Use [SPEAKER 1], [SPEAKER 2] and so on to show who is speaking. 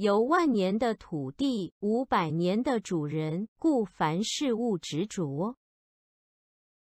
[SPEAKER 1] 有万年的土地，五百年的主人，故凡事物执着。